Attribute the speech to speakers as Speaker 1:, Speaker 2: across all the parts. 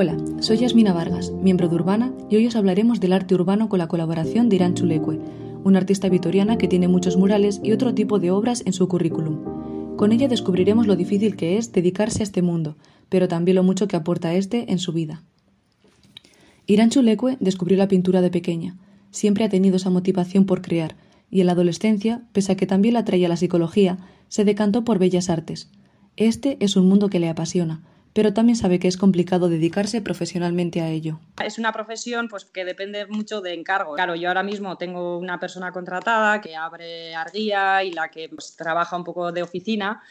Speaker 1: Hola, soy Yasmina Vargas, miembro de Urbana, y hoy os hablaremos del arte urbano con la colaboración de Irán Chulecue, una artista vitoriana que tiene muchos murales y otro tipo de obras en su currículum. Con ella descubriremos lo difícil que es dedicarse a este mundo, pero también lo mucho que aporta este en su vida. Irán Chulecue descubrió la pintura de pequeña. Siempre ha tenido esa motivación por crear, y en la adolescencia, pese a que también la atraía la psicología, se decantó por bellas artes. Este es un mundo que le apasiona, pero también sabe que es complicado dedicarse profesionalmente a ello.
Speaker 2: Es una profesión pues, que depende mucho de encargo. Claro, yo ahora mismo tengo una persona contratada que abre arguía y la que pues, trabaja un poco de oficina.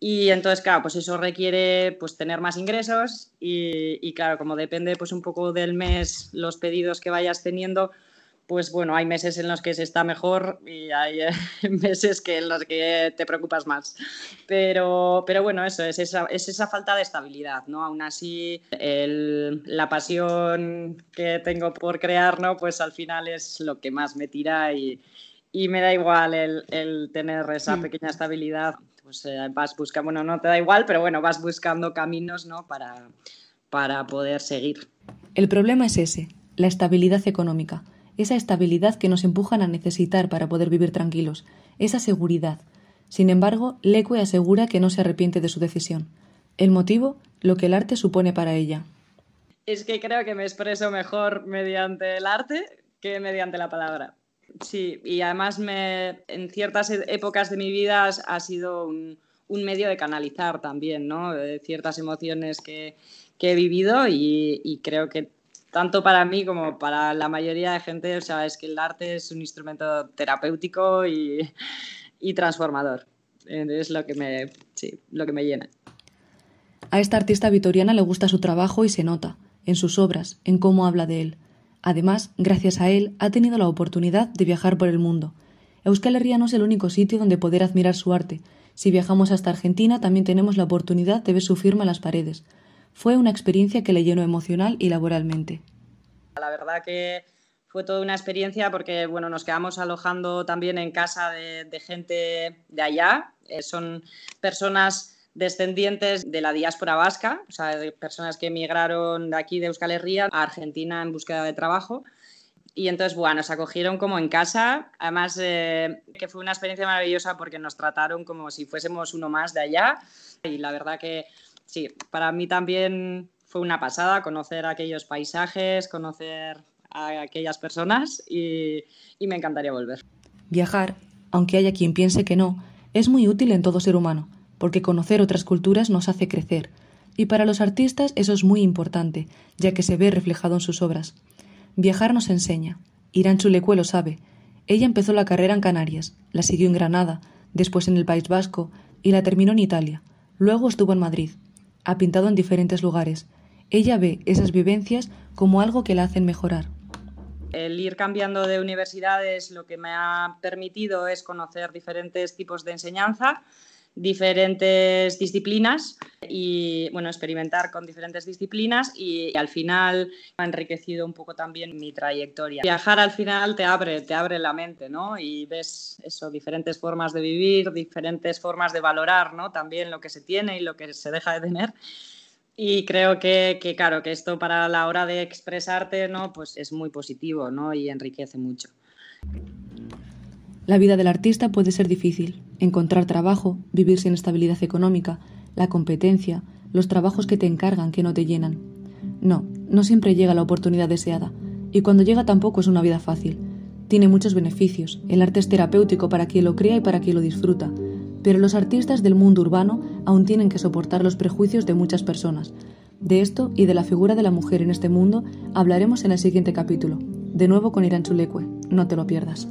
Speaker 2: Y entonces, claro, pues eso requiere pues, tener más ingresos y, y, claro, como depende pues un poco del mes, los pedidos que vayas teniendo, pues bueno, hay meses en los que se está mejor y hay eh, meses que en los que te preocupas más. Pero, pero bueno, eso es esa, es esa falta de estabilidad, ¿no? Aún así, la pasión que tengo por crear, ¿no? Pues al final es lo que más me tira y, y me da igual el, el tener esa mm. pequeña estabilidad. Pues eh, vas buscando, bueno, no te da igual, pero bueno, vas buscando caminos, ¿no? Para, para poder seguir.
Speaker 1: El problema es ese, la estabilidad económica esa estabilidad que nos empujan a necesitar para poder vivir tranquilos, esa seguridad. Sin embargo, Leque asegura que no se arrepiente de su decisión. El motivo, lo que el arte supone para ella.
Speaker 2: Es que creo que me expreso mejor mediante el arte que mediante la palabra. Sí, y además me, en ciertas e-, épocas de mi vida ha sido un, medio de canalizar también, ¿no? ciertas emociones que, he vivido y, creo que tanto para mí como para la mayoría de gente, o sea, es que el arte es un instrumento terapéutico y, transformador. Es lo que, me, lo que me llena.
Speaker 1: A esta artista vitoriana le gusta su trabajo y se nota, en sus obras, en cómo habla de él. Además, gracias a él, ha tenido la oportunidad de viajar por el mundo. Euskal Herria no es el único sitio donde poder admirar su arte. Si viajamos hasta Argentina, también tenemos la oportunidad de ver su firma en las paredes. Fue una experiencia que le llenó emocional y laboralmente.
Speaker 2: La verdad que fue toda una experiencia porque bueno, nos quedamos alojando también en casa de, gente de allá. Eh, son personas descendientes de la diáspora vasca, o sea, de personas que emigraron de aquí de Euskal Herria a Argentina en búsqueda de trabajo. Y entonces, bueno, nos acogieron como en casa. Además, eh, que fue una experiencia maravillosa porque nos trataron como si fuésemos uno más de allá. Y la verdad que sí, para mí también fue una pasada conocer aquellos paisajes, conocer a aquellas personas y, me encantaría volver.
Speaker 1: Viajar, aunque haya quien piense que no, es muy útil en todo ser humano, porque conocer otras culturas nos hace crecer. Y para los artistas eso es muy importante, ya que se ve reflejado en sus obras. Viajar nos enseña. Irán Chulecue lo sabe. Ella empezó la carrera en Canarias, la siguió en Granada, después en el País Vasco y la terminó en Italia. Luego estuvo en Madrid. Ha pintado en diferentes lugares. Ella ve esas vivencias como algo que la hacen mejorar.
Speaker 2: El ir cambiando de universidades lo que me ha permitido es conocer diferentes tipos de enseñanza diferentes disciplinas y bueno, experimentar con diferentes disciplinas y, al final ha enriquecido un poco también mi trayectoria. Viajar al final te abre, te abre la mente, ¿no? Y ves eso, diferentes formas de vivir, diferentes formas de valorar, ¿no? También lo que se tiene y lo que se deja de tener. Y creo que, que, claro, que esto para la hora de expresarte, ¿no? Pues es muy positivo, ¿no? Y enriquece mucho.
Speaker 1: La vida del artista puede ser difícil. Encontrar trabajo, vivir sin estabilidad económica, la competencia, los trabajos que te encargan que no te llenan. No, no siempre llega la oportunidad deseada. Y cuando llega tampoco es una vida fácil. Tiene muchos beneficios. El arte es terapéutico para quien lo crea y para quien lo disfruta pero los artistas del mundo urbano aún tienen que soportar los prejuicios de muchas personas. De esto y de la figura de la mujer en este mundo hablaremos en el siguiente capítulo, de nuevo con Irán Chulecue. No te lo pierdas.